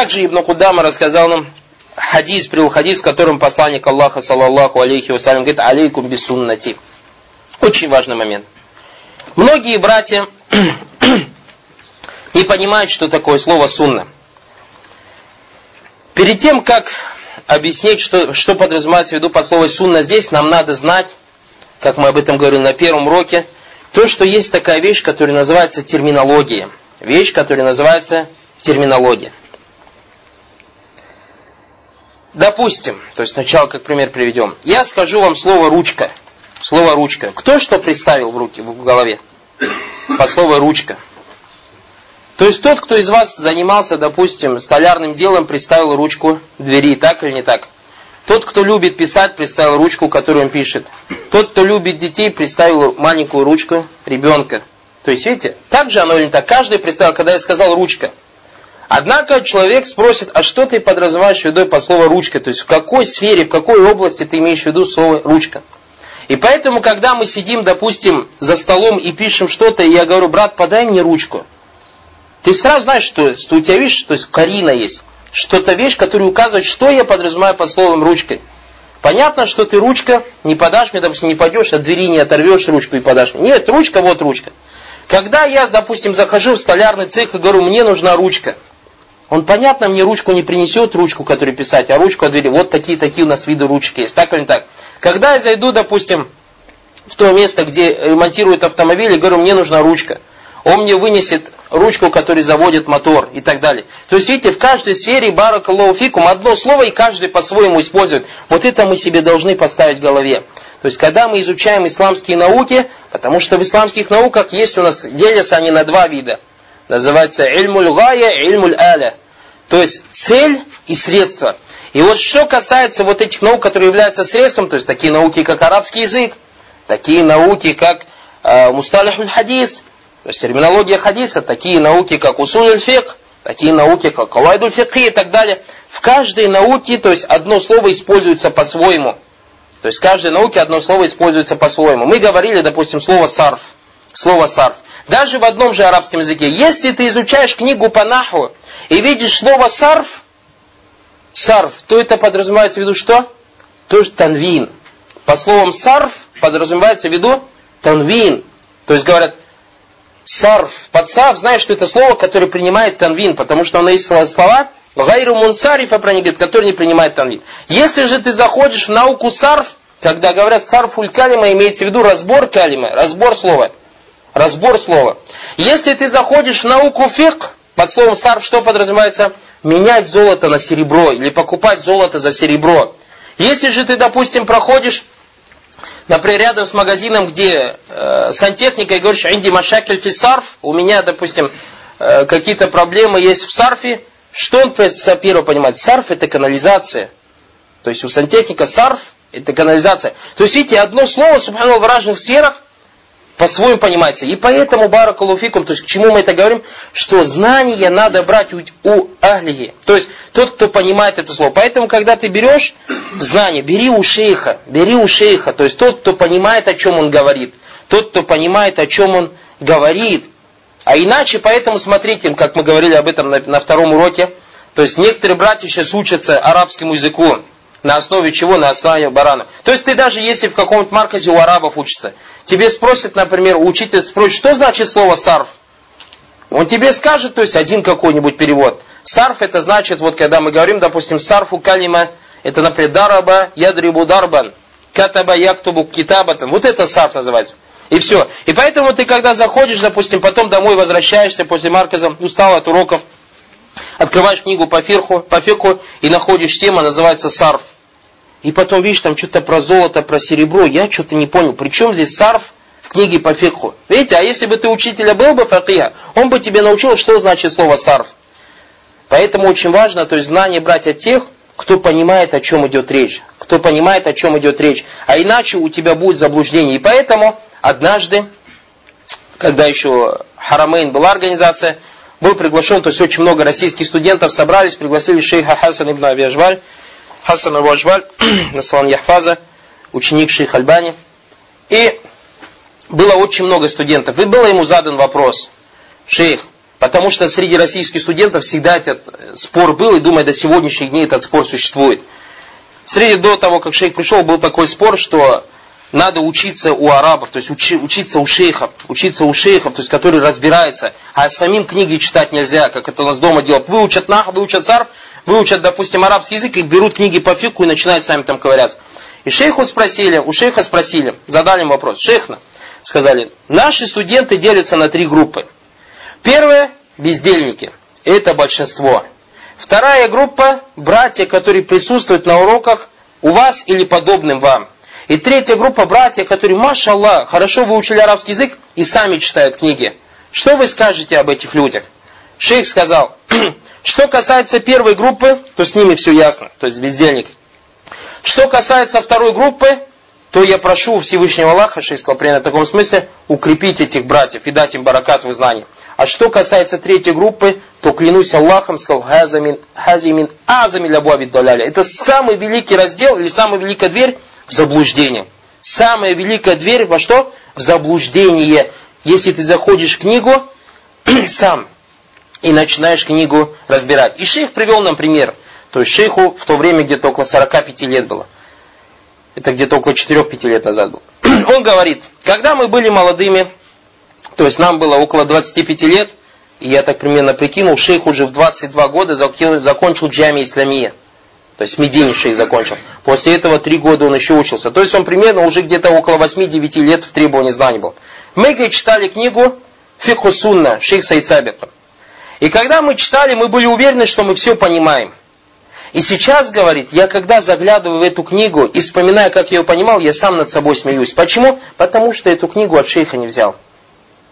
Также Ибн Кудама рассказал нам хадис, привел хадис, в котором посланник Аллаха, саллаллаху алейхи вассалям, говорит, алейкум бисуннати. Очень важный момент. Многие братья не понимают, что такое слово сунна. Перед тем, как объяснить, что, что подразумевается в виду под словом сунна здесь, нам надо знать, как мы об этом говорили на первом уроке, то, что есть такая вещь, которая называется терминология. Вещь, которая называется терминология. Допустим, то есть сначала как пример приведем. Я скажу вам слово ручка. Слово ручка. Кто что представил в руки, в голове? По слову ручка. То есть тот, кто из вас занимался, допустим, столярным делом, представил ручку двери, так или не так? Тот, кто любит писать, представил ручку, которую он пишет. Тот, кто любит детей, представил маленькую ручку ребенка. То есть, видите, так же оно или не так? Каждый представил, когда я сказал ручка. Однако человек спросит, а что ты подразумеваешь в виду по слову ручка? То есть в какой сфере, в какой области ты имеешь в виду слово ручка? И поэтому, когда мы сидим, допустим, за столом и пишем что-то, и я говорю, брат, подай мне ручку. Ты сразу знаешь, что, что у тебя, видишь, то есть карина есть. Что-то вещь, которая указывает, что я подразумеваю под словом ручкой. Понятно, что ты ручка не подашь мне, допустим, не пойдешь, от двери не оторвешь ручку и подашь мне. Нет, ручка, вот ручка. Когда я, допустим, захожу в столярный цех и говорю, мне нужна ручка – он, понятно, мне ручку не принесет, ручку, которую писать, а ручку от двери. Вот такие-такие у нас виды ручки есть. Так или не так? Когда я зайду, допустим, в то место, где ремонтируют автомобили, говорю, мне нужна ручка. Он мне вынесет ручку, которая заводит мотор и так далее. То есть, видите, в каждой сфере баракаллаху фикум одно слово и каждый по-своему использует. Вот это мы себе должны поставить в голове. То есть, когда мы изучаем исламские науки, потому что в исламских науках есть у нас, делятся они на два вида. Называется ильмуль гая, ильмуль аля. То есть цель и средство. И вот что касается вот этих наук, которые являются средством, то есть такие науки, как арабский язык, такие науки, как э, мусталихуль хадис, то есть терминология хадиса, такие науки, как усуль фик, такие науки, как калайдуль фикхи и так далее. В каждой науке, то есть одно слово используется по-своему. То есть в каждой науке одно слово используется по-своему. Мы говорили, допустим, слово сарф. Слово сарф. Даже в одном же арабском языке. Если ты изучаешь книгу по наху и видишь слово сарф, сарф, то это подразумевается в виду что? Тоже танвин. По словам сарф подразумевается в виду танвин. То есть говорят, сарф, под сарф, знаешь, что это слово, которое принимает танвин, потому что оно есть слова, гайру мунсарифа про них, который не принимает танвин. Если же ты заходишь в науку сарф, когда говорят сарфуль калима, имеется в виду разбор калима, разбор слова. Разбор слова. Если ты заходишь в науку фик, под словом сарф что подразумевается? Менять золото на серебро или покупать золото за серебро. Если же ты, допустим, проходишь, например, рядом с магазином, где э, сантехника, и говоришь, инди машакель фи сарф, у меня, допустим, э, какие-то проблемы есть в сарфе, что он первое понимает? Сарф это канализация. То есть у сантехника сарф это канализация. То есть, видите, одно слово, субхану в разных сферах по-своему понимается. И поэтому, баракалуфикум, то есть к чему мы это говорим, что знания надо брать у, у ахлихи. То есть тот, кто понимает это слово. Поэтому, когда ты берешь знание, бери у шейха, бери у шейха, то есть тот, кто понимает, о чем он говорит. Тот, кто понимает, о чем он говорит. А иначе, поэтому смотрите, как мы говорили об этом на, на втором уроке, то есть некоторые братья сейчас учатся арабскому языку. На основе чего? На основе барана. То есть ты даже если в каком-то марказе у арабов учишься, тебе спросят, например, учитель спросит, что значит слово сарф? Он тебе скажет, то есть один какой-нибудь перевод. Сарф это значит, вот когда мы говорим, допустим, сарфу калима, это, например, дараба, ядрибу дарбан, катаба яктубу китабатан. Вот это сарф называется. И все. И поэтому ты, когда заходишь, допустим, потом домой возвращаешься после марказа, устал от уроков, Открываешь книгу по фирху, по фирху и находишь тема, называется сарф. И потом видишь там что-то про золото, про серебро. Я что-то не понял. Причем здесь сарф в книге по фирху. Видите, а если бы ты учителя был бы факия, он бы тебе научил, что значит слово сарф. Поэтому очень важно, то есть знание брать от тех, кто понимает, о чем идет речь. Кто понимает, о чем идет речь. А иначе у тебя будет заблуждение. И поэтому однажды, когда еще Харамейн была организация, был приглашен, то есть очень много российских студентов собрались, пригласили шейха Хасан ибн Авиажваль, Хасан Абу Ажваль, Наслан Яхфаза, ученик шейха Альбани. И было очень много студентов. И был ему задан вопрос, шейх, Потому что среди российских студентов всегда этот спор был, и думаю, до сегодняшних дней этот спор существует. Среди до того, как шейх пришел, был такой спор, что надо учиться у арабов, то есть учи, учиться у шейхов, учиться у шейхов, то есть которые разбираются, а самим книги читать нельзя, как это у нас дома делают. Выучат нах, выучат царф, выучат, допустим, арабский язык, и берут книги по фику и начинают сами там ковыряться. И шейху спросили, у шейха спросили, задали им вопрос, шейхна, сказали, наши студенты делятся на три группы. Первое – бездельники, это большинство. Вторая группа – братья, которые присутствуют на уроках у вас или подобным вам – и третья группа братья, которые, машаллах, хорошо выучили арабский язык и сами читают книги. Что вы скажете об этих людях? Шейх сказал, что касается первой группы, то с ними все ясно, то есть бездельник. Что касается второй группы, то я прошу Всевышнего Аллаха, шейх сказал в таком смысле, укрепить этих братьев и дать им баракат в знании. А что касается третьей группы, то клянусь Аллахом, сказал, хазамин, хазимин азамин лябу абиддаляля. Это самый великий раздел или самая великая дверь в заблуждение. Самая великая дверь во что? В заблуждение. Если ты заходишь в книгу сам и начинаешь книгу разбирать. И шейх привел нам пример. То есть шейху в то время где-то около 45 лет было. Это где-то около 4-5 лет назад было. Он говорит, когда мы были молодыми, то есть нам было около 25 лет, и я так примерно прикинул, шейх уже в 22 года закончил джами Исламия. То есть Медине шейх закончил. После этого три года он еще учился. То есть он примерно уже где-то около 8-9 лет в требовании знаний был. Мы читали книгу Фикху Сунна, шейх Саид И когда мы читали, мы были уверены, что мы все понимаем. И сейчас, говорит, я когда заглядываю в эту книгу и вспоминаю, как я ее понимал, я сам над собой смеюсь. Почему? Потому что эту книгу от шейха не взял.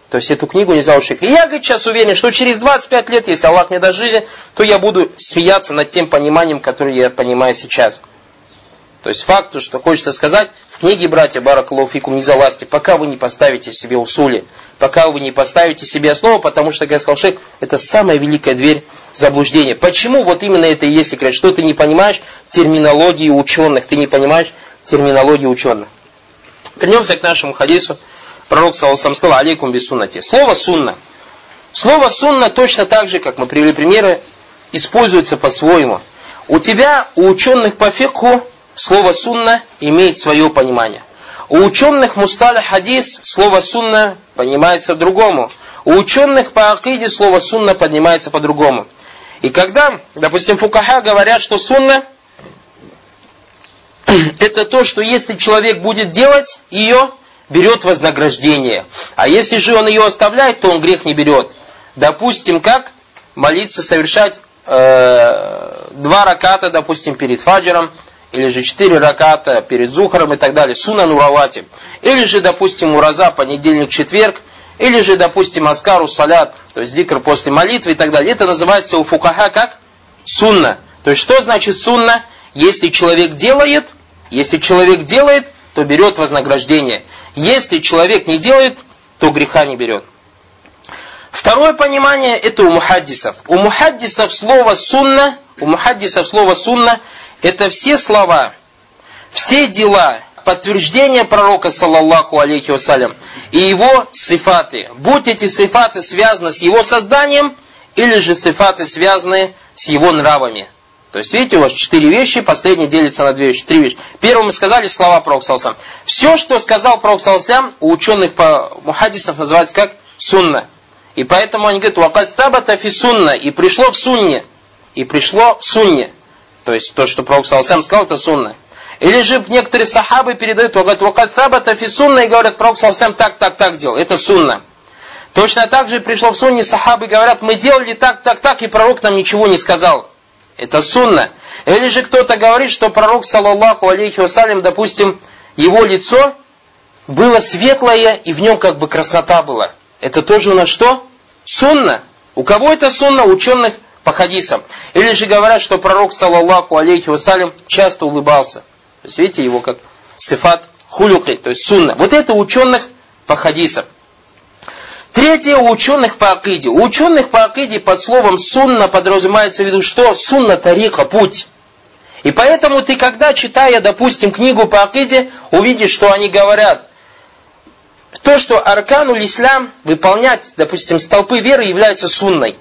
То есть эту книгу не взял шейх. И я, говорит, сейчас уверен, что через 25 лет, если Аллах мне даст жизнь, то я буду смеяться над тем пониманием, которое я понимаю сейчас. То есть факт, что хочется сказать, в книге братья Баракалуфикум не залазьте, пока вы не поставите себе усули, пока вы не поставите себе основу, потому что, как я сказал шейх, это самая великая дверь заблуждения. Почему вот именно это и есть секрет? Что ты не понимаешь терминологии ученых, ты не понимаешь терминологии ученых. Вернемся к нашему хадису. Пророк Саласам сказал, алейкум бисуннати. Слово сунна. Слово сунна точно так же, как мы привели примеры, используется по-своему. У тебя, у ученых по фикху, слово сунна имеет свое понимание. У ученых мусталя хадис слово сунна понимается по-другому. У ученых по акиде слово сунна поднимается по-другому. И когда, допустим, фукаха говорят, что сунна это то, что если человек будет делать ее, берет вознаграждение. А если же он ее оставляет, то он грех не берет. Допустим, как молиться, совершать э, два раката, допустим, перед фаджером, или же четыре раката перед зухаром и так далее, суна нуравати. Или же, допустим, ураза, понедельник, четверг, или же, допустим, аскару салят, то есть зикр после молитвы и так далее. Это называется у фукаха как сунна. То есть, что значит сунна? Если человек делает, если человек делает, то берет вознаграждение. Если человек не делает, то греха не берет. Второе понимание это у мухаддисов. У мухаддисов слово сунна, у мухаддисов слово сунна это все слова, все дела, подтверждение пророка, саллаллаху алейхи вассалям, и его сифаты. Будь эти сифаты связаны с его созданием, или же сифаты связаны с его нравами. То есть, видите, у вас четыре вещи, последний делится на две вещи, три вещи. Первым мы сказали слова Пророка Саласлам. Все, что сказал Пророк Саласлам, у ученых по мухадисов называется как сунна. И поэтому они говорят, вакат табата фи сунна, и пришло в сунне. И пришло в сунне. То есть, то, что Пророк Саласлам сказал, это сунна. Или же некоторые сахабы передают, говорят, вакат табата фи сунна, и говорят, Пророк Саласлам так, так, так делал. Это сунна. Точно так же пришло в сунне, сахабы говорят, мы делали так, так, так, и пророк нам ничего не сказал. Это сунна. Или же кто-то говорит, что пророк, саллаллаху алейхи вассалям, допустим, его лицо было светлое, и в нем как бы краснота была. Это тоже у нас что? Сунна. У кого это сунна? Ученых по хадисам. Или же говорят, что пророк, саллаллаху алейхи вассалям, часто улыбался. То есть, видите, его как сифат хулюки, то есть сунна. Вот это ученых по хадисам. Третье у ученых по акиде. У ученых по акиде под словом сунна подразумевается в виду что? Сунна тарика, путь. И поэтому ты, когда читая, допустим, книгу по акиде, увидишь, что они говорят, то, что аркану ислам выполнять, допустим, столпы веры является сунной.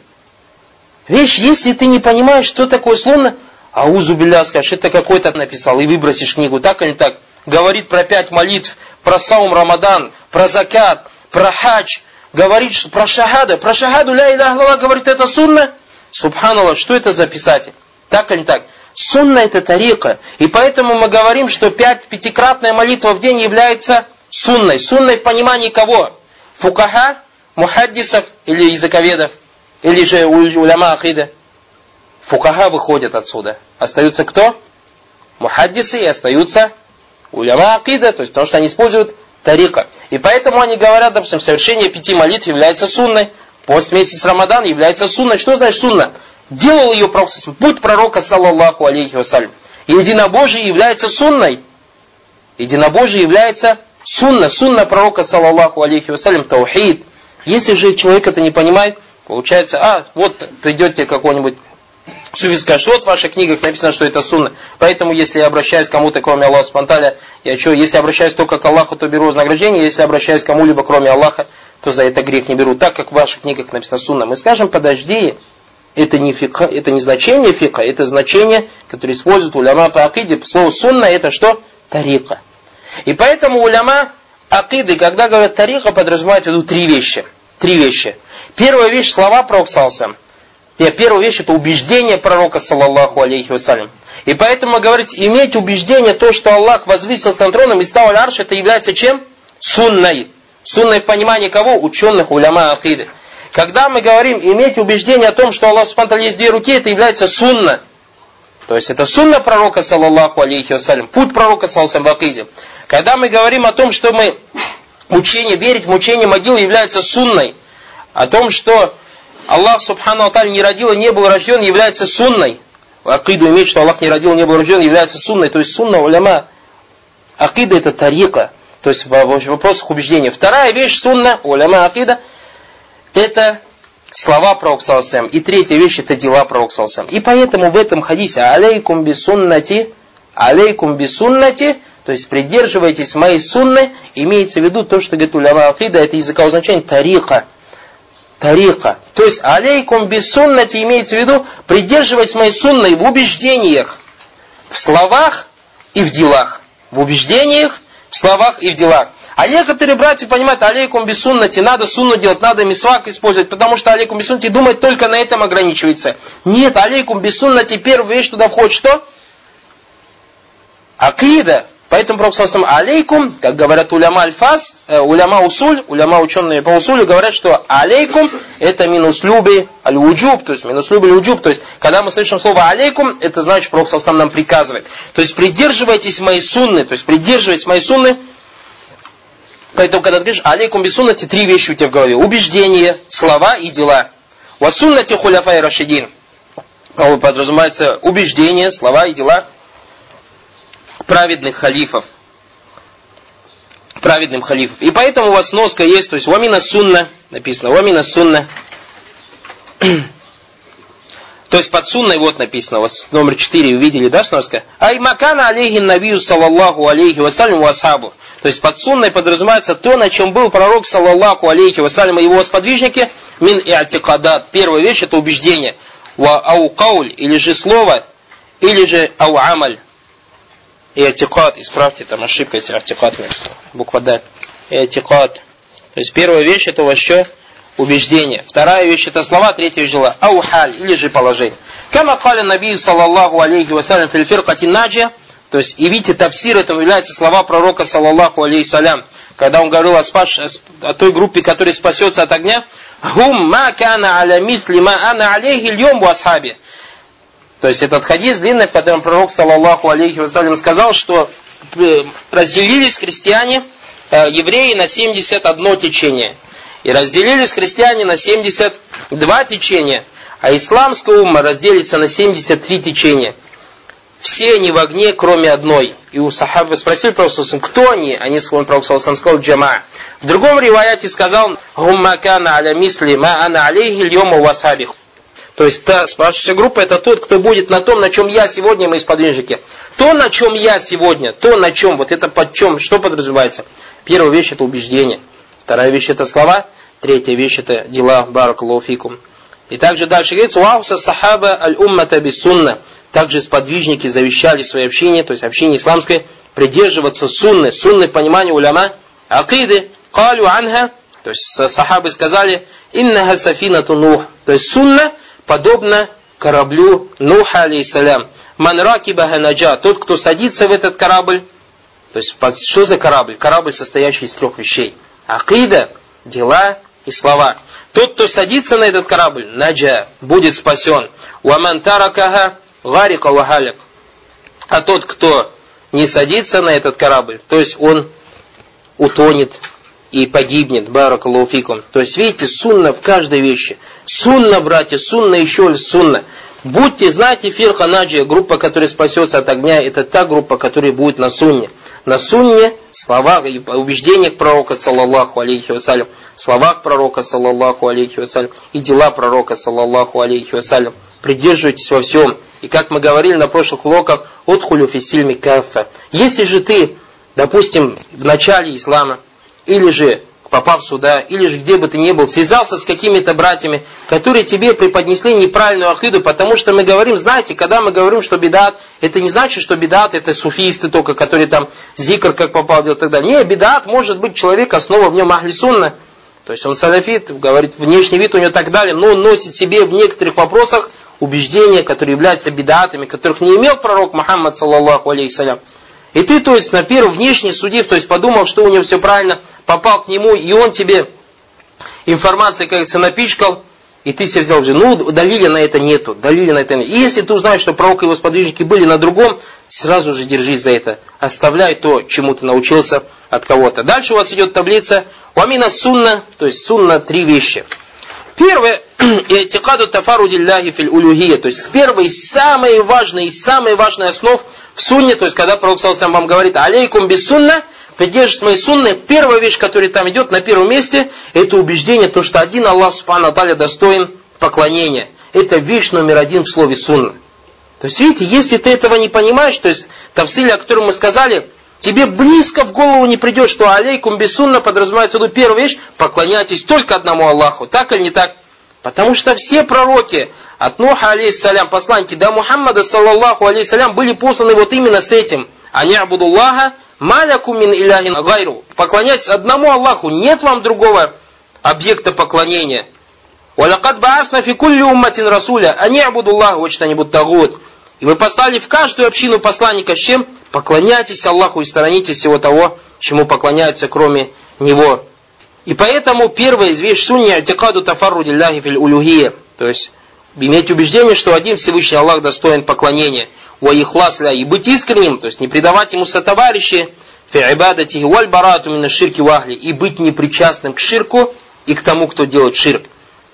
Вещь, если ты не понимаешь, что такое сунна, а узубилля скажешь, это какой-то написал, и выбросишь книгу, так или так. Говорит про пять молитв, про саум Рамадан, про закат, про хадж, говорит про шахада, про шахаду ля иляха говорит, это сунна. Субханаллах, что это за писатель? Так или так? Сунна это тарика. И поэтому мы говорим, что пять, пятикратная молитва в день является сунной. Сунной в понимании кого? Фукаха, мухаддисов или языковедов? Или же уляма акида? Фукаха выходят отсюда. Остаются кто? Мухаддисы и остаются уляма акида, то есть потому что они используют тарика. И поэтому они говорят, допустим, совершение пяти молитв является сунной. Пост месяц Рамадан является сунной. Что значит сунна? Делал ее пророк, путь пророка, саллаллаху алейхи вассалям. Единобожие является сунной. Единобожие является сунна. Сунна пророка, صلى الله عليه وسلم, таухид. Если же человек это не понимает, получается, а, вот придете какой-нибудь Суфи скажет, вот в ваших книгах написано, что это сунна. Поэтому, если я обращаюсь к кому-то, кроме Аллаха سبحانه وتعالى, я что, если обращаюсь только к Аллаху, то беру вознаграждение, если обращаюсь к кому-либо, кроме Аллаха, то за это грех не беру. Так как в ваших книгах написано сунна. Мы скажем, подожди, это не фикха, это не значение фикха, это значение, которое используют уляма по акиде. Слово сунна это что? Тарика. И поэтому уляма акиды, когда говорят тарика, подразумевают в виду три вещи. Три вещи. Первая вещь, слова пророк и первая вещь это убеждение пророка, саллаллаху алейхи вассалям. И поэтому говорить, иметь убеждение, то, что Аллах возвысился над троном и стал арш, это является чем? Сунной. Сунной в понимании кого? Ученых, уляма, акиды. Когда мы говорим иметь убеждение о том, что Аллах Субтитры есть две руки, это является сунна. То есть это сунна пророка, саллаллаху алейхи вассалям, путь пророка, саллаллаху в акиде. Когда мы говорим о том, что мы учение, верить в мучение могилы является сунной, о том, что Аллах Субхану Аталь не родил и не был рожден, является сунной. Акиду иметь, что Аллах не родил не был рожден, является сунной. То есть сунна уляма. Акида это тарика. То есть в вопросах убеждения. Вторая вещь сунна, уляма акида, это слова пророка Саласам. И третья вещь это дела пророка Саласам. И поэтому в этом хадисе алейкум бисуннати, алейкум бисуннати, то есть придерживайтесь моей сунны, имеется в виду то, что говорит уляма акида, это языковое значение тарика тарика. То есть, алейкум без имеется в виду придерживать моей сунной в убеждениях, в словах и в делах. В убеждениях, в словах и в делах. А некоторые братья понимают, алейкум без надо сунну делать, надо мисвак использовать, потому что алейкум без думает только на этом ограничивается. Нет, алейкум без первая вещь туда входит что? Акида. Поэтому Пророк алейкум, как говорят уляма альфас, э, уляма усуль, уляма ученые по усулю говорят, что алейкум это минус люби аль-уджуб, то есть минус люби аль-уджуб, то есть когда мы слышим слово алейкум, это значит Пророк Саусам нам приказывает. То есть придерживайтесь моей сунны, то есть придерживайтесь моей сунны, Поэтому, когда ты говоришь алейкум без суннати, три вещи у тебя в голове. Убеждение, слова и дела. Wa суннати хуляфай рашидин. Подразумевается убеждение, слова и дела праведных халифов. Праведным халифов. И поэтому у вас носка есть, то есть вамина сунна, написано, вамина сунна. То есть под сунной вот написано, у вас номер 4 увидели, да, сноска? Ай макана алейхи набию саллаллаху алейхи вассалям асхабу. То есть под сунной подразумевается то, на чем был пророк саллаллаху алейхи вассалям и его сподвижники. Мин и атикадат. Первая вещь это убеждение. Ва ау кауль, или же слово, или же ау амаль и атикат, исправьте, там ошибка, если атикат буква Д. И атикат. То есть первая вещь это вообще убеждение. Вторая вещь это слова, третья вещь дела. Аухаль, или же положение. Кама каля наби саллаллаху алейхи вассалям фильфир катинаджия. То есть, и видите, тавсир этому является слова пророка, саллаллаху алейхи салям, когда он говорил о, спас, о той группе, которая спасется от огня. Хум ма кана аля мисли ма ана алейхи льем асхаби. То есть этот хадис длинный, в котором пророк, саллаллаху алейхи вассалям, сказал, что э, разделились христиане, э, евреи на 71 течение. И разделились христиане на 72 течения. А исламская умма разделится на 73 течения. Все они в огне, кроме одной. И у сахабы спросили Пророка, кто они? Они сказали, Пророк сказал, джама. В другом риваяте сказал, «Гумма кана аля мисли ма ана алейхи льома васабих». То есть та спасшаяся группа это тот, кто будет на том, на чем я сегодня, мои сподвижники. То, на чем я сегодня, то, на чем, вот это под чем, что подразумевается? Первая вещь это убеждение. Вторая вещь это слова. Третья вещь это дела. Баракалуфикум. И также дальше говорится, «Вауса сахаба аль-уммата бис-сунна». Также сподвижники завещали свое общение, то есть общение исламское, придерживаться сунны. Сунны в понимании уляма. Акиды, калю анха, то есть сахабы сказали, иннаха сафинату нух. То есть сунна подобно кораблю Нуха, алейсалям. Ман ракибаха наджа, тот, кто садится в этот корабль, то есть что за корабль? Корабль, состоящий из трех вещей. Акида, дела и слова. Тот, кто садится на этот корабль, наджа, будет спасен. Уаман таракаха, гарика вахалик. А тот, кто не садится на этот корабль, то есть он утонет и погибнет, баракалуфикум. То есть, видите, сунна в каждой вещи. Сунна, братья, сунна еще сунна. Будьте, знаете, фирха наджия, группа, которая спасется от огня, это та группа, которая будет на сунне. На сунне, словах и убеждениях пророка, саллаллаху алейхи вассалям, словах пророка, саллаллаху алейхи вассалям, и дела пророка, саллаллаху алейхи вассалям. Придерживайтесь во всем. И как мы говорили на прошлых уроках, отхулю фистильми кафа. Если же ты, допустим, в начале ислама, или же попав сюда, или же где бы ты ни был, связался с какими-то братьями, которые тебе преподнесли неправильную ахиду, потому что мы говорим, знаете, когда мы говорим, что бедат, это не значит, что бедат это суфисты только, которые там зикр как попал делать тогда. Не, бедат может быть человек, основа в нем ахли сунна. То есть он салафит, говорит, внешний вид у него так далее, но он носит себе в некоторых вопросах убеждения, которые являются бедатами, которых не имел пророк Мухаммад, саллаллаху алейхи И ты, то есть, на первый внешний судив, то есть, подумал, что у него все правильно, попал к нему, и он тебе информацией, как говорится, напичкал, и ты себе взял ну, далили на это нету, далили на это нет. И если ты узнаешь, что пророк и его сподвижники были на другом, сразу же держись за это. Оставляй то, чему ты научился от кого-то. Дальше у вас идет таблица Уамина сунна, то есть сунна три вещи. Первое, иатикаду тафарудилляхи фил улюхия, то есть первое и самое важное, и самое важное основ в сунне, то есть когда Пророк сам вам говорит, алейкум без сунна, придерживайтесь моей сунны, первая вещь, которая там идет на первом месте, это убеждение, то, что один Аллах Субхану Аталя достоин поклонения. Это вещь номер один в слове сунна. То есть, видите, если ты этого не понимаешь, то есть, тавсиле, о котором мы сказали, тебе близко в голову не придет, что алейкум бессунна подразумевается в виду первая вещь, поклоняйтесь только одному Аллаху. Так или не так? Потому что все пророки, от Нуха, алейхиссалям, посланники до Мухаммада, саллаллаху алейхиссалям, были посланы вот именно с этим. Они абудуллаха Маляку мин иляхин гайру. Поклоняйтесь одному Аллаху. Нет вам другого объекта поклонения. Валякад баасна фи кулли умматин. Они абудуллаху вачтанибут тагут. И мы послали в каждую общину посланника с чем? Поклоняйтесь Аллаху и сторонитесь всего того, чему поклоняются кроме Него. И поэтому первая из вещь сунни атикаду тафаррудилляхи фил улюхия. То есть иметь убеждение, что один Всевышний Аллах достоин поклонения. Ва ихласля и быть искренним, то есть не предавать ему сотоварищи, фи ибадати валь барату мина ширки вахли, и быть непричастным к ширку и к тому, кто делает ширк.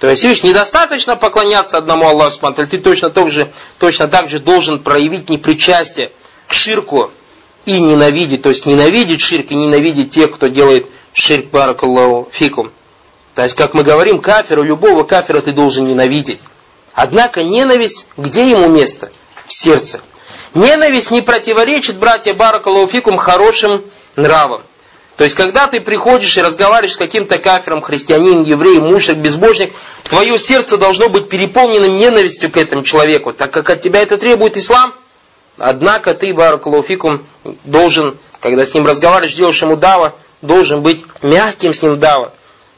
То есть, видишь, недостаточно поклоняться одному Аллаху Субхану ты точно так, же, точно так же должен проявить непричастие к ширку и ненавидеть, то есть ненавидеть ширк и ненавидеть тех, кто делает ширк баракаллаху фикум. То есть, как мы говорим, кафиру, любого кафира ты должен ненавидеть. Однако ненависть, где ему место? В сердце. Ненависть не противоречит, братья Баракалуфикум, хорошим нравам. То есть, когда ты приходишь и разговариваешь с каким-то кафиром, христианин, еврей, мушек, безбожник, твое сердце должно быть переполнено ненавистью к этому человеку, так как от тебя это требует ислам. Однако ты, Баракалуфикум, должен, когда с ним разговариваешь, делаешь ему дава, должен быть мягким с ним дава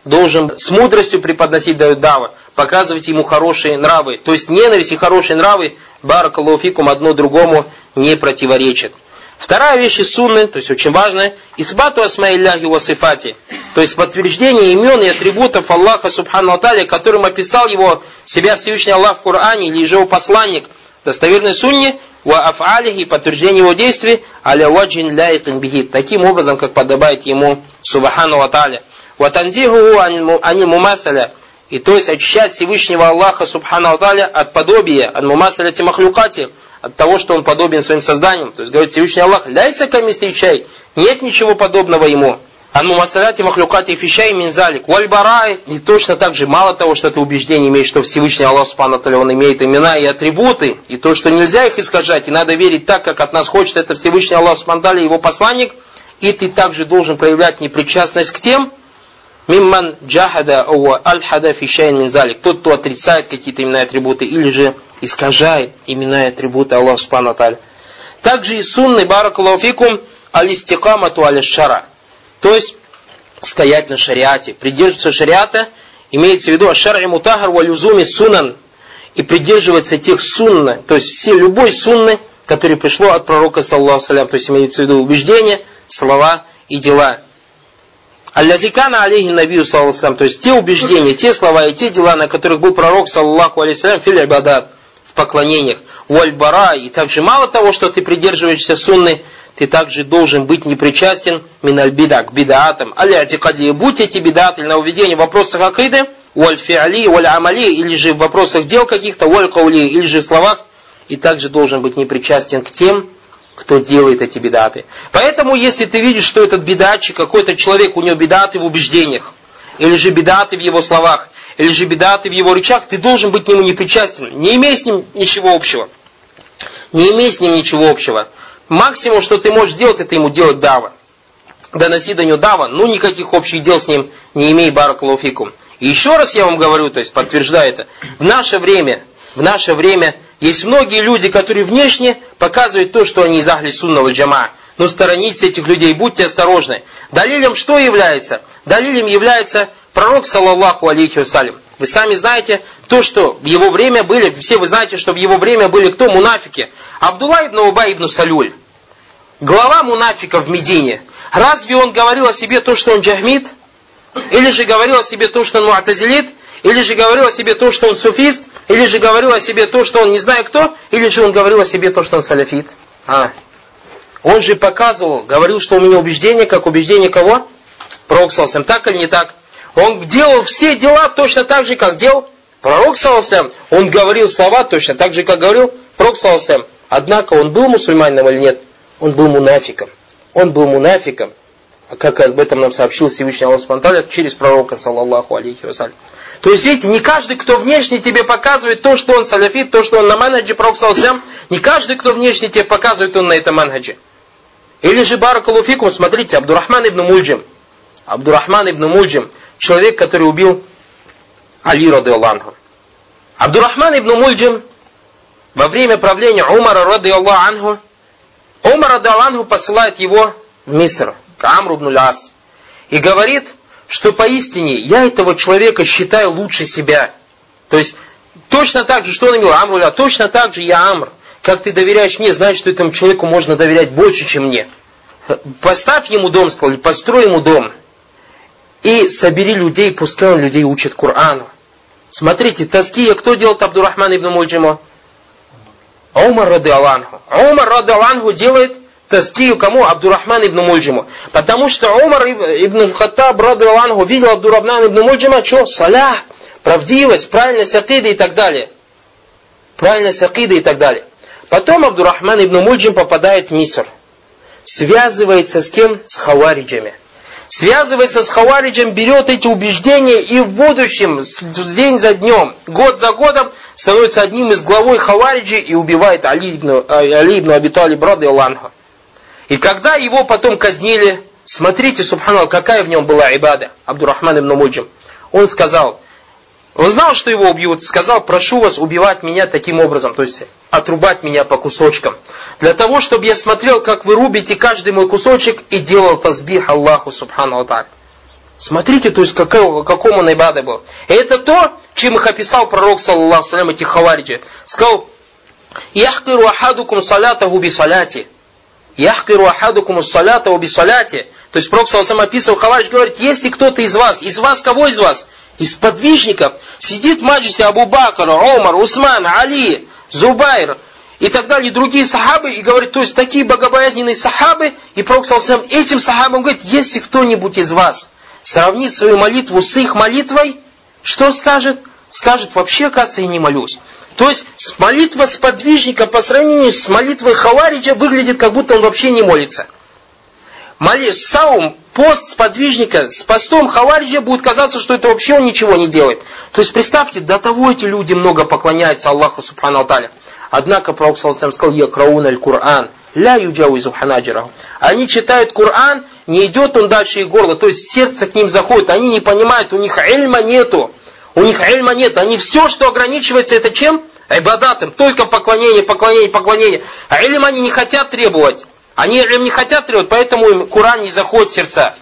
должен с мудростью преподносить дава, показывать ему хорошие нравы. То есть ненависть и хорошие нравы, баракалуфикум, одно другому не противоречат. Вторая вещь из сунны, то есть очень важная, исбату асмаилляхи васифати, то есть подтверждение имен и атрибутов Аллаха Субхану Аталя, которым описал его себя Всевышний Аллах в Коране или же его посланник, достоверной сунне, ва афалихи, подтверждение его действий, аля ваджин ляйкин бихи, таким образом, как подобает ему Субхану Аталя. Ватанзиху ани мумасаля. И то есть очищать Всевышнего Аллаха Субхану Аталя от подобия, от мумасаля тимахлюкати, от того, что он подобен своим созданием. То есть говорит Всевышний Аллах, ляйся камистый чай, нет ничего подобного ему. Ан мумасаляти махлюкати фишай минзалик. Вальбарай. И точно так же, мало того, что это убеждение имеет, что Всевышний Аллах Субхану он имеет имена и атрибуты, и то, что нельзя их искажать, и надо верить так, как от нас хочет это Всевышний Аллах Субхану его посланник, и ты также должен проявлять непричастность к тем, ممن جحد أو ألحد في شيء من ذلك. Тот, кто отрицает какие-то именные атрибуты или же искажает именные атрибуты Аллаха سبحانه. Также и сунны بارك الله فيكم الاستقامة على الشرع. То есть стоять на шариате. Придерживаться шариата имеется в виду الشرع المطهر ولزوم السنن. И придерживаться тех сунны, то есть все любой сунны, который пришло от пророка, саллаху салям, то есть имеется в виду убеждения, слова и дела. Аллазикана алейхи набию саллаху то есть те убеждения, те слова и те дела, на которых был пророк, саллаху алейхи фил ибадат, в поклонениях, уальбара, и также мало того, что ты придерживаешься сунны, ты также должен быть непричастен миналь бида к бидаатам. Аля атикади, будь эти бидаты или нововведения в вопросах акиды, уаль фиали, уаль амали, или же в вопросах дел каких-то, уаль каули, или же в словах, и также должен быть непричастен к тем, кто делает эти бедаты. Поэтому, если ты видишь, что этот бедатчик, какой-то человек, у него бедаты в убеждениях, или же бедаты в его словах, или же бедаты в его речах, ты должен быть к нему непричастен. Не имей с ним ничего общего. Не имей с ним ничего общего. Максимум, что ты можешь делать, это ему делать дава. Доноси до него дава, ну никаких общих дел с ним не имей баракалуфикум. И еще раз я вам говорю, то есть подтверждаю это, в наше время, в наше время есть многие люди, которые внешне показывают то, что они из ахли сунного джама. Но сторонитесь этих людей, будьте осторожны. Далилем что является? Далилем является пророк, саллаллаху алейхи вассалям. Вы сами знаете то, что в его время были, все вы знаете, что в его время были кто? Мунафики. Абдулла ибн Убай ибн Салюль. Глава мунафиков в Медине. Разве он говорил о себе то, что он джахмид? Или же говорил о себе то, что он муатазилит? Или же говорил о себе то, что он суфист? Или же говорил о себе то, что он не знаю кто? Или же он говорил о себе то, что он саляфит? А. Он же показывал, говорил, что у меня убеждение, как убеждение кого? Пророк Салсам. Так или не так? Он делал все дела точно так же, как делал пророк Салсам. Он говорил слова точно так же, как говорил пророк Салсам. Однако он был мусульманином или нет? Он был мунафиком. Он был мунафиком. Как об этом нам сообщил Всевышний Аллах Субтитры через пророка, саллаллаху алейхи вассалям. То есть, видите, не каждый, кто внешне тебе показывает то, что он саляфит, то, что он на манхаджи пророк салсам, не каждый, кто внешне тебе показывает, он на этом манхаджи. Или же Баракалуфикум, смотрите, Абдурахман ибн Мульджим. Абдурахман ибн Мульджим, человек, который убил Али рады Аллаху. Абдурахман ибн Мульджим во время правления Умара рады Аллаху, Умар рады Аллаху посылает его в Миср, к Амру и говорит, что поистине я этого человека считаю лучше себя. То есть, точно так же, что он имел, Амруля, точно так же я Амр. Как ты доверяешь мне, знаешь, что этому человеку можно доверять больше, чем мне. Поставь ему дом, сказал, построй ему дом. И собери людей, пускай он людей учит Корану. Смотрите, таския, кто делает Абдурахман ибн Мульджима? Умар рады Аллаху. Умар рады Аллаху делает таскию кому? Абдурахман ибн Мульджиму. Потому что Умар ибн Хаттаб, Аллаху, видел Абдурахман ибн Мульджима, что? Салях, правдивость, правильность акиды и так далее. Правильность акиды и так далее. Потом Абдурахман ибн Мульджим попадает в Миср. Связывается с кем? С хавариджами связывается с Хавариджем, берет эти убеждения и в будущем, день за днем, год за годом, становится одним из главой Хавариджи и убивает Али ибн, Али ибн Абитали Брады. И когда его потом казнили, смотрите, субханал, какая в нем была ибада, Абдурахман ибн Муджим. Он сказал, он знал, что его убьют, сказал, прошу вас убивать меня таким образом, то есть отрубать меня по кусочкам. Для того, чтобы я смотрел, как вы рубите каждый мой кусочек и делал тазбих Аллаху Субхану так. Смотрите, то есть какой, какому он ибада был. И это то, чем их описал пророк, саллаллаху салям, этих хавариджи. Сказал, «Яхкиру ахадукум салятаху би саляти». Яхкиру ахадукум салята уби саляти. То есть Пророк сам описывал, Хаварич говорит, если кто-то из вас, из вас кого из вас? Из подвижников сидит в маджисе Абу Бакр, Омар, Усман, Али, Зубайр и так далее, и другие сахабы, и говорит, то есть такие богобоязненные сахабы, и Пророк сам этим сахабам говорит, если кто-нибудь из вас сравнит свою молитву с их молитвой, что скажет? Скажет, вообще, оказывается, я не молюсь. То есть молитва сподвижника по сравнению с молитвой Хавариджа выглядит, как будто он вообще не молится. Моли, саум, пост сподвижника с постом Хавариджа будет казаться, что это вообще он ничего не делает. То есть представьте, до того эти люди много поклоняются Аллаху Субхану Аталя. Однако Пророк Саласам сказал, я краун аль Кур'ан, ля юджауизу ханаджираху. Они читают Коран, не идет он дальше их горла, то есть сердце к ним заходит, они не понимают, у них эльма нету. У них эльма нет, они все, что ограничивается, это чем? Айбадатом, только поклонение, поклонение, поклонение. А эльм они не хотят требовать. Они эльм не хотят требовать, поэтому им Коран не заходит в сердца.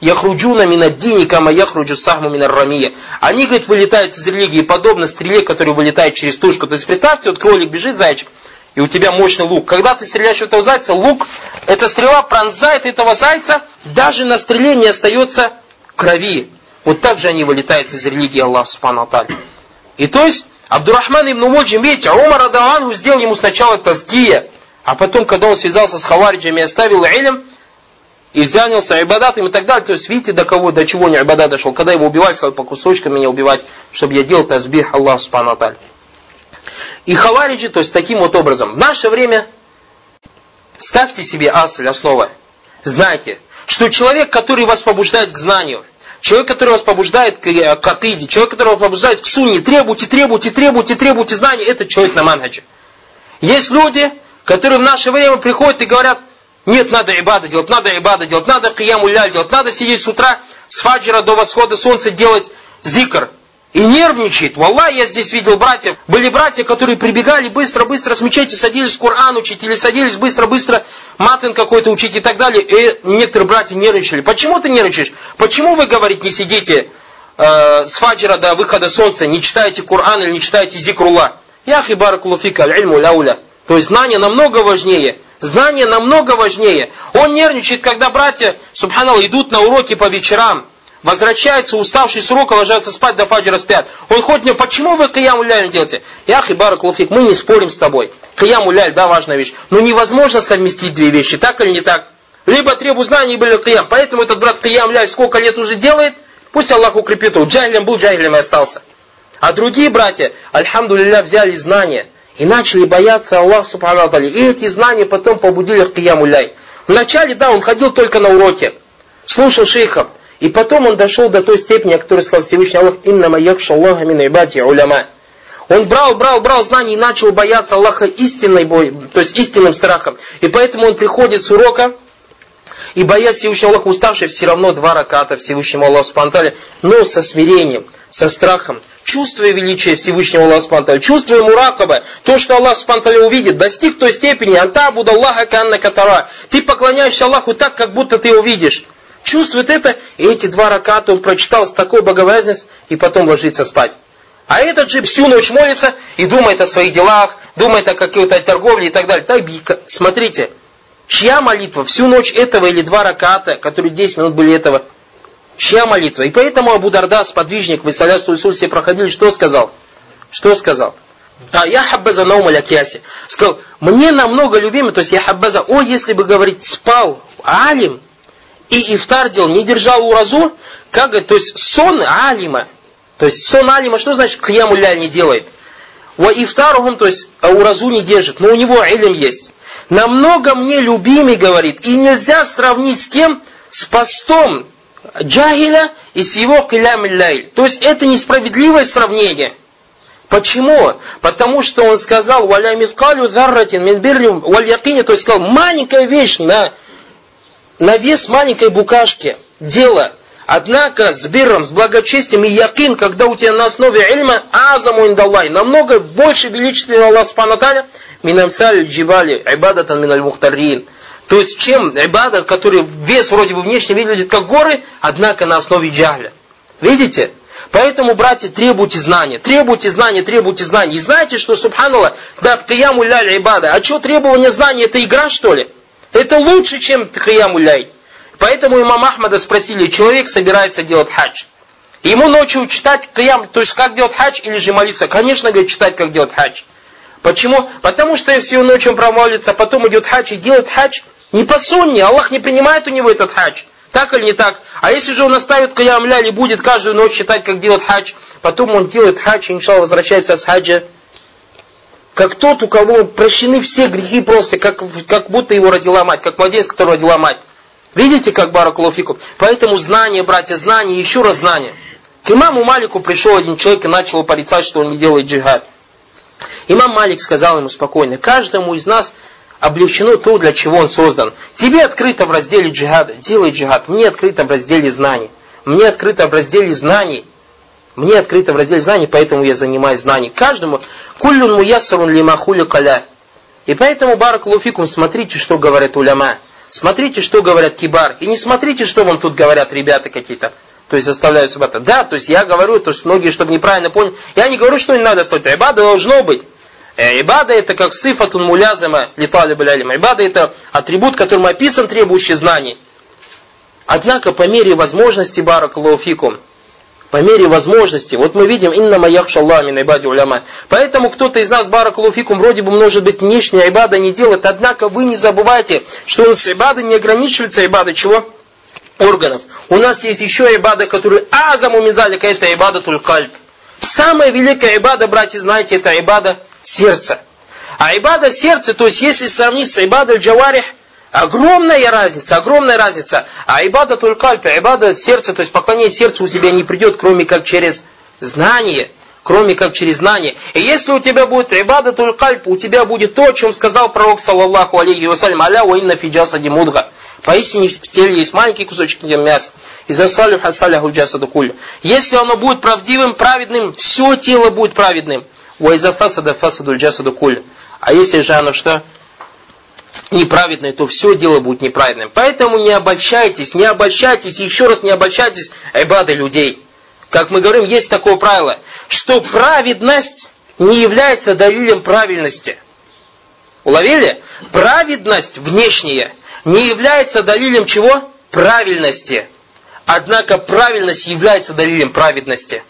Яхруджуна минаддини кама яхруджу сахму минаррамия. Они, говорит, вылетают из религии, подобно стреле, которая вылетает через тушку. То есть представьте, вот кролик бежит, зайчик, и у тебя мощный лук. Когда ты стреляешь в этого зайца, лук, эта стрела пронзает этого зайца, даже на стреле не остается крови. Вот так же они вылетают из религии Аллаха Субхану И то есть, Абдурахман ибн Муджим, видите, Умар Адалангу сделал ему сначала тазгия, а потом, когда он связался с хавариджами оставил илм, и занялся ибадатом и так далее. То есть, видите, до кого, до чего не ибадат дошел. Когда его убивали, сказал, по кусочкам меня убивать, чтобы я делал тазбих Аллаху Субхану И хавариджи, то есть, таким вот образом. В наше время, ставьте себе асль, основа. Знайте, что человек, который вас побуждает к знанию, человек, который вас побуждает к, э, к атиде, человек, который вас побуждает к сунне, требуйте, требуйте, требуйте, требуйте знаний, это человек на манхаджи. Есть люди, которые в наше время приходят и говорят, нет, надо ибада делать, надо ибада делать, надо кияму ляль делать, надо сидеть с утра с фаджира до восхода солнца делать зикр. И нервничает. Валлах, я здесь видел братьев. Были братья, которые прибегали быстро-быстро с мечети, садились Коран учить, или садились быстро-быстро матын какой-то учить и так далее. И некоторые братья нервничали. Почему ты нервничаешь? Почему вы, говорит, не сидите э, с фаджира до выхода солнца, не читаете Коран или не читаете зикрула? Яхи баракулуфика, аль-ильму ляуля. То есть знание намного важнее. Знание намного важнее. Он нервничает, когда братья, субханал, идут на уроки по вечерам, возвращаются уставшие с урока, ложатся спать, до фаджира спят. Он хоть мне, почему вы кияму ляль делаете? Ях и барак луфик, мы не спорим с тобой. Кияму ляль, да, важная вещь. Но невозможно совместить две вещи, так или не так? Либо требу знаний, либо киям. Поэтому этот брат киям ляль сколько лет уже делает, пусть Аллах укрепит его. Джахилем был, джахилем и остался. А другие братья, альхамду взяли знания и начали бояться Аллаха Субхану И эти знания потом побудили их кияму ляй. Вначале, да, он ходил только на уроки, слушал шейхов. И потом он дошел до той степени, о которой сказал Всевышний Аллах, «Иннама якша Аллаха мин ибати уляма». Он брал, брал, брал знания и начал бояться Аллаха истинной бой, то есть истинным страхом. И поэтому он приходит с урока, и боясь Всевышнего Аллаха уставший, все равно два раката Всевышнему Аллаху Спанталя, но со смирением, со страхом, чувствуя величие Всевышнего Аллаха Спанталя, чувствуя муракаба, то, что Аллах Спанталя увидит, достиг той степени, анта Аллаха канна катара, ты поклоняешься Аллаху так, как будто ты его видишь. Чувствует это, и эти два раката он прочитал с такой боговязненностью, и потом ложится спать. А этот же всю ночь молится и думает о своих делах, думает о какой-то торговле и так далее. Так, смотрите, чья молитва всю ночь этого или два раката, которые 10 минут были этого, Чья молитва? И поэтому Абу Дарда, сподвижник, вы Исуль все проходили, что сказал? Что сказал? А я хаббаза наум алякяси. Сказал, мне намного любимый, то есть я хаббаза, о, если бы, говорить, спал алим, и ифтар делал, не держал уразу, как говорит, то есть сон алима, то есть сон алима, что значит кьяму не делает? Ва ифтаругум, то есть уразу не держит, но у него илим есть. Намного мне любимый, говорит, и нельзя сравнить с кем? С постом джахиля и с его килям лайль. То есть это несправедливое сравнение. Почему? Потому что он сказал, валя миткалю зарратин мин бирлю валь якине, то есть сказал, маленькая вещь на, на вес маленькой букашки, дело. Однако с биром, с благочестием и якин, когда у тебя на основе ильма, азаму индаллай, намного больше величественного Аллах Субхану минамсаль джибали, ибадатан миналь мухтарин. То есть чем ибадат, который вес вроде бы внешне выглядит как горы, однако на основе джахля. Видите? Поэтому, братья, требуйте знания, требуйте знания, требуйте знания. И знаете, что, субханаллах, да, кияму ляль ибада. А что требование знания, это игра, что ли? Это лучше, чем кияму ляль. Поэтому имам Ахмада спросили, человек собирается делать хадж. Ему ночью читать киям, то есть как делать хадж или же молиться. Конечно, говорит, читать, как делать хадж. Почему? Потому что ночь он промолится, а потом идет хадж и делает хадж, не по сунне, Аллах не принимает у него этот хадж. Так или не так? А если же он оставит каям ляли, будет каждую ночь считать, как делать хадж, потом он делает хадж, и иншалла возвращается с хаджа, как тот, у кого прощены все грехи просто, как, как будто его родила мать, как младенец, которого родила мать. Видите, как баракулуфикум? Поэтому знание, братья, знание, еще раз знание. К имаму Малику пришел один человек и начал порицать, что он не делает джихад. Имам Малик сказал ему спокойно, каждому из нас облегчено то, для чего он создан. Тебе открыто в разделе джихада, делай джихад. Мне открыто в разделе знаний. Мне открыто в разделе знаний. Мне открыто в разделе знаний, поэтому я занимаюсь знанием. Каждому куллюн муяссарун лимахулю каля. И поэтому, баракулуфикум, смотрите, что говорят уляма. Смотрите, что говорят кибар. И не смотрите, что вам тут говорят ребята какие-то. То есть заставляю субата. Да, то есть я говорю, то есть многие, чтобы неправильно поняли, я не говорю, что не надо стать. Ибада должно быть. Э, ибада это как сифатун мулязама летали блялим. Ибада это атрибут, которым описан требующий знаний. Однако по мере возможности, баракалуфикум, по мере возможности. Вот мы видим, инна маяхша Аллах мин ибади уляма. Поэтому кто-то из нас, баракалуфикум, вроде бы может быть внешняя ибада не делает, однако вы не забывайте, что у нас ибада не ограничивается ибадой чего? Органов. У нас есть еще ибада, который азаму мизалика, это ибада тулькальб. Самая великая ибада, братья, знаете, это ибада сердца. А ибада сердца, то есть если сравнить с ибадой джаварих, Огромная разница, огромная разница. А ибада только альпи, ибада сердца, то есть поклонение сердцу у тебя не придет, кроме как через знание, кроме как через знание. И если у тебя будет ибада альпи, у тебя будет то, о чем сказал пророк, саллаллаху алейхи вассалям, аля ва инна фиджаса димудга. Поистине в теле есть маленький кусочек мяса. И за салю хасаляху джасаду. Если оно будет правдивым, праведным, все тело будет праведным. Ва иза фасада фасаду джасаду. А если же оно что? Неправедное, то все дело будет неправедным. Поэтому не обольщайтесь, не обольщайтесь, еще раз не обольщайтесь айбады людей. Как мы говорим, есть такое правило, что праведность не является далилем правильности. Уловили? Праведность внешняя не является далилем чего? Правильности. Однако правильность является далилем праведности.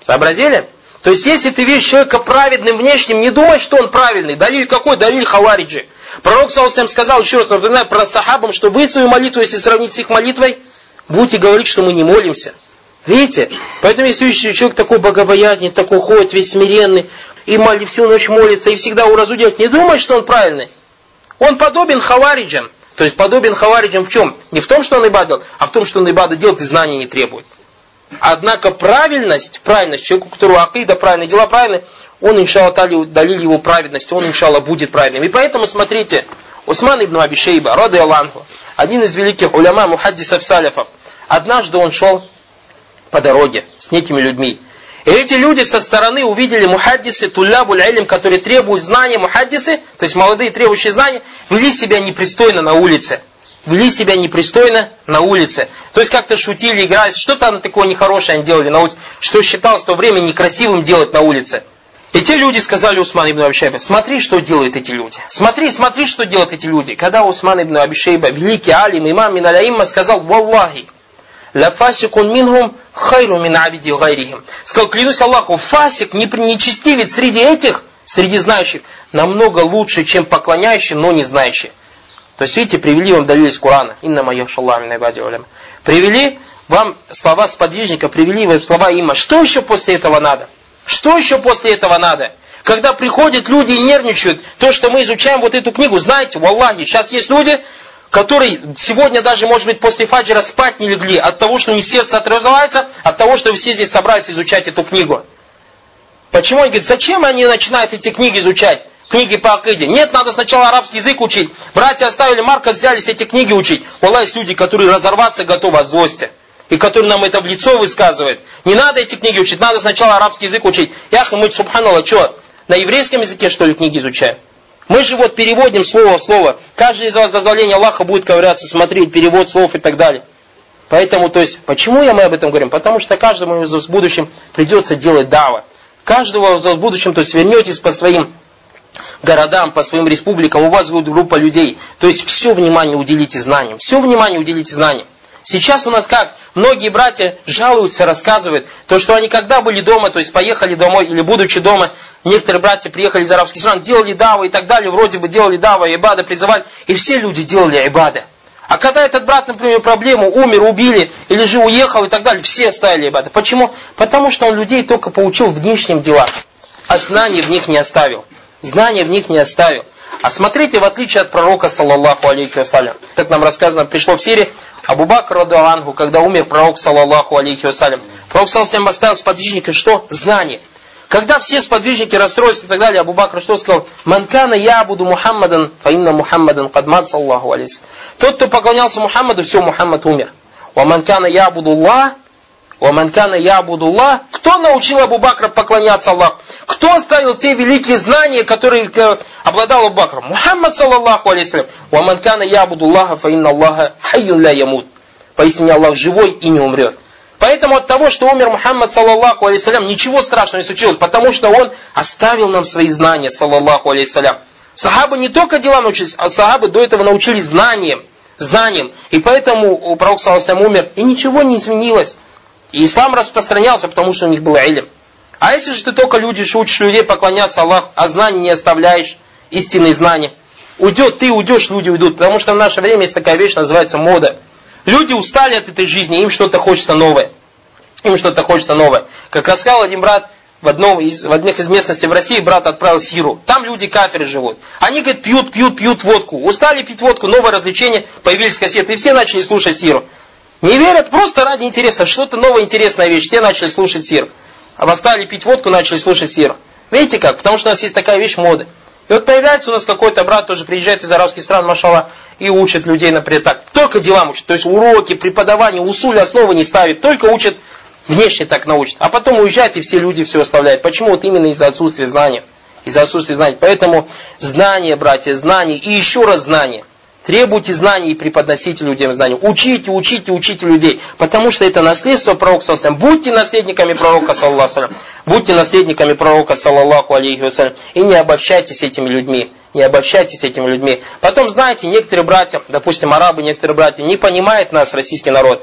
Сообразили? То есть, если ты видишь человека праведным внешним, не думай, что он правильный. Далиль какой? Далиль хавариджи. Пророк Саусам сказал, еще раз напоминаю, про сахабам, что вы свою молитву, если сравнить с их молитвой, будете говорить, что мы не молимся. Видите? Поэтому если человек такой богобоязненный, такой ходит, весь смиренный, и моли, всю ночь молится, и всегда уразу делает, не думай, что он правильный. Он подобен хавариджам. То есть подобен хавариджам в чем? Не в том, что он ибадил, а в том, что он ибада делает и знаний не требует. Однако правильность, правильность, человеку, у которого акида правильные, дела правильные, он, иншалла, далили его праведность, он, иншалла, будет праведным. И поэтому, смотрите, Усман ибн Аби Шейба, рады Аллаху, один из великих уляма мухаддисов салифов, однажды он шел по дороге с некими людьми. И эти люди со стороны увидели мухаддисы, туллябуль илим, которые требуют знания, мухаддисы, то есть молодые требующие знания, вели себя непристойно на улице. Вели себя непристойно на улице. То есть как-то шутили, играли, что там такое нехорошее они делали на улице, что считалось в то время некрасивым делать на улице. И те люди сказали Усман ибн Абишейба, смотри, что делают эти люди. Смотри, смотри, что делают эти люди. Когда Усман ибн Абишейба, великий алим, имам Миналяимма, сказал, Валлахи, Лафасикун минхум хайру мин абиди гайрихим. Сказал, клянусь Аллаху, фасик, нечестивец среди этих, среди знающих, намного лучше, чем поклоняющий, но не знающий. То есть, видите, привели вам далиль из Корана. Инна майя шаллах Привели вам слова сподвижника, привели вам слова има. Что еще после этого надо? Что еще после этого надо? Когда приходят люди и нервничают, то, что мы изучаем вот эту книгу, знаете, в Аллахе, сейчас есть люди, которые сегодня даже, может быть, после фаджира спать не легли от того, что у них сердце отрывается, от того, что все здесь собрались изучать эту книгу. Почему они говорят, зачем они начинают эти книги изучать? Книги по Акиде. Нет, надо сначала арабский язык учить. Братья оставили Марка, взялись эти книги учить. Есть люди, которые разорваться готовы от злости и который нам это в лицо высказывает. Не надо эти книги учить, надо сначала арабский язык учить. Ях, мы, субханаллах, что, на еврейском языке, что ли, книги изучаем? Мы же вот переводим слово в слово. Каждый из вас дозволения Аллаха будет ковыряться, смотреть перевод слов и так далее. Поэтому, то есть, почему я мы об этом говорим? Потому что каждому из вас в будущем придется делать дава. Каждого из вас в будущем, то есть, вернетесь по своим городам, по своим республикам, у вас будет группа людей. То есть, все внимание уделите знаниям. Все внимание уделите знаниям. Сейчас у нас как? Многие братья жалуются, рассказывают, то, что они когда были дома, то есть поехали домой или будучи дома, некоторые братья приехали из арабских стран, делали давы и так далее, вроде бы делали давы, ибада, призывали, и все люди делали ибада. А когда этот брат, например, проблему, умер, убили, или же уехал и так далее, все оставили ибада. Почему? Потому что он людей только поучил внешним делам, а знания в них не оставил. Знания в них не оставил. А смотрите, в отличие от пророка, саллаллаху алейхи вассалям, как нам рассказано, пришло в Сирии, Абу Бакр, Ангу, когда умер пророк, саллаллаху алейхи вассалям, пророк, саллаллаху оставил сподвижника что? Знание. Когда все сподвижники расстроились и так далее, Абу Бакр что сказал? Манкана я буду Мухаммадан, фаинна Мухаммадан кадмат саллаху алейс. Тот, кто поклонялся Мухаммаду, все, Мухаммад умер. Ва манкана я буду Аллах, ва манкана я буду Аллах. Кто научил Абу Бакра поклоняться Аллаху? Кто оставил те великие знания, которые обладал Абу Бакр? Мухаммад саллаллаху алейсалям. Ва манкана я буду Аллаха, фаинна Аллаха хайюн ля ямут. Поистине Аллах живой и не умрет. Поэтому от того, что умер Мухаммад, саллаллаху алейсалям, ничего страшного не случилось, потому что он оставил нам свои знания, саллаллаху алейсалям. Сахабы не только дела научились, а сахабы до этого научились знанием. Знанием. И поэтому пророк, саллаллаху умер, и ничего не изменилось. И ислам распространялся, потому что у них было илем. А если же ты только люди, учишь людей поклоняться Аллаху, а знаний не оставляешь, истинные знания, уйдет, ты уйдешь, люди уйдут. Потому что в наше время есть такая вещь, называется мода. Люди устали от этой жизни, им что-то хочется новое. Им что-то хочется новое. Как рассказал один брат, в, одном из, в одних из местностей в России брат отправил Сиру. Там люди каферы живут. Они, говорят, пьют, пьют, пьют водку. Устали пить водку, новое развлечение, появились кассеты, и все начали слушать Сиру. Не верят, просто ради интереса, что-то новая интересная вещь. Все начали слушать Сиру. А восстали пить водку, начали слушать Сиру. Видите как? Потому что у нас есть такая вещь моды. И вот появляется у нас какой-то брат, тоже приезжает из арабских стран, машала, и учит людей, например, так. Только делам учит. То есть уроки, преподавание, усуль, основы не ставит. Только учит, внешне так научит. А потом уезжает, и все люди все оставляют. Почему? Вот именно из-за отсутствия знания. Из-за отсутствия знаний. Поэтому знание, братья, знание и еще раз знание. Требуйте знаний и преподносите людям знания. Учите, учите, учите людей. Потому что это наследство пророка саллаху Будьте наследниками пророка саллаху Будьте наследниками пророка саллаху алейхи вассалям. И не обольщайтесь этими людьми. Не обольщайтесь этими людьми. Потом, знаете, некоторые братья, допустим, арабы, некоторые братья, не понимают нас, российский народ.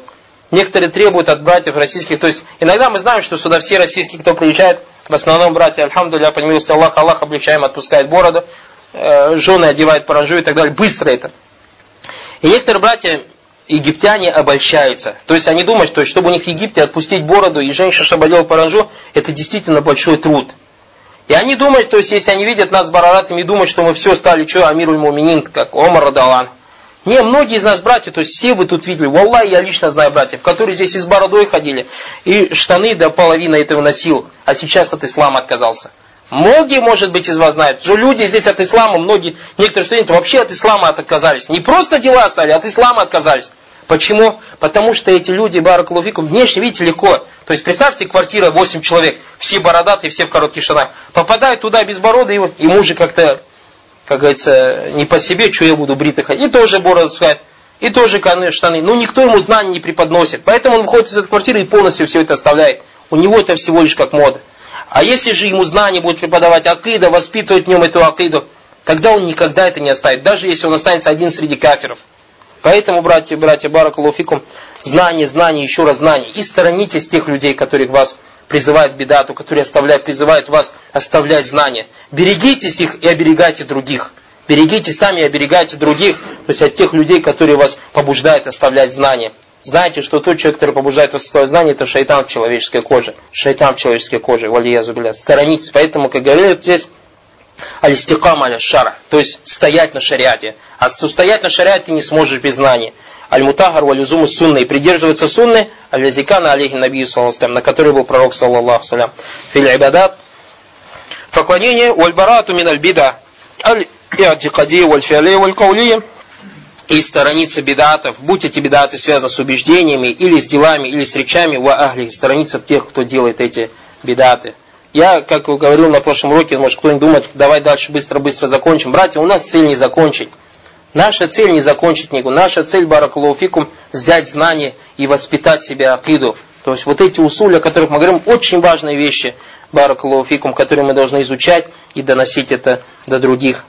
Некоторые требуют от братьев российских, то есть иногда мы знаем, что сюда все российские, кто приезжает, в основном братья, альхамдулля, по милости Аллаха, Аллах облегчаем, отпускает бороду, э, жены одевает паранжу и так далее. Быстро это. И некоторые братья, египтяне обольщаются. То есть они думают, что чтобы у них в Египте отпустить бороду и женщина, чтобы одела паранжу, это действительно большой труд. И они думают, то есть если они видят нас бараратами думают, что мы все стали, что Амируль Муминин, как Омар Радалан. Не, многие из нас братья, то есть все вы тут видели, Wallah, я лично знаю братьев, которые здесь и с бородой ходили, и штаны до половины этого носил, а сейчас от ислама отказался. Многие, может быть, из вас знают, что люди здесь от ислама, многие, некоторые студенты вообще от ислама отказались. Не просто дела стали, от ислама отказались. Почему? Потому что эти люди, баракалуфикум, внешне, видите, легко. То есть представьте, квартира 8 человек, все бородатые, все в коротких штанах. Попадают туда без бороды, и вот ему как-то, как говорится, не по себе, что я буду бритый ходить. И тоже бороду сказать, и тоже штаны. Но никто ему знаний не преподносит. Поэтому он выходит из этой квартиры и полностью все это оставляет. У него это всего лишь как мода. А если же ему знания будет преподавать акида, воспитывать в нем эту акиду, тогда он никогда это не оставит, даже если он останется один среди кафиров. Поэтому, братья, братья, баракалуфикум, знание, знание, еще раз знание. И сторонитесь тех людей, которые вас призывают в бедату, которые оставляют, призывают вас оставлять знания. Берегитесь их и оберегайте других. Берегите сами и оберегайте других, то есть от тех людей, которые вас побуждают оставлять знания. Знаете, что тот человек, который побуждает вас свое знание, это шайтан в человеческой коже. Шайтан в человеческой коже, валия зубля. Сторонитесь. Поэтому, как говорят здесь, алистикам аля шара, то есть стоять на шариате. А устоять на шариате ты не сможешь без знания. Аль-мутахар валюзуму сунны. И придерживаться сунны, аль-язикана алейхи набию саллаху на который был пророк саллаллаху салям. Фил ибадат. Поклонение валь-барату мин аль-бида. Аль-и'атикади валь-фиалей валь-каулия и сторониться бедатов, будь эти бедаты связаны с убеждениями, или с делами, или с речами, ва ахли, сторониться тех, кто делает эти бедаты. Я, как говорил на прошлом уроке, может кто-нибудь думает, давай дальше быстро-быстро закончим. Братья, у нас цель не закончить. Наша цель не закончить книгу. Наша цель, баракулуфикум, взять знания и воспитать себя акиду. То есть вот эти усули, о которых мы говорим, очень важные вещи, баракулуфикум, которые мы должны изучать и доносить это до других.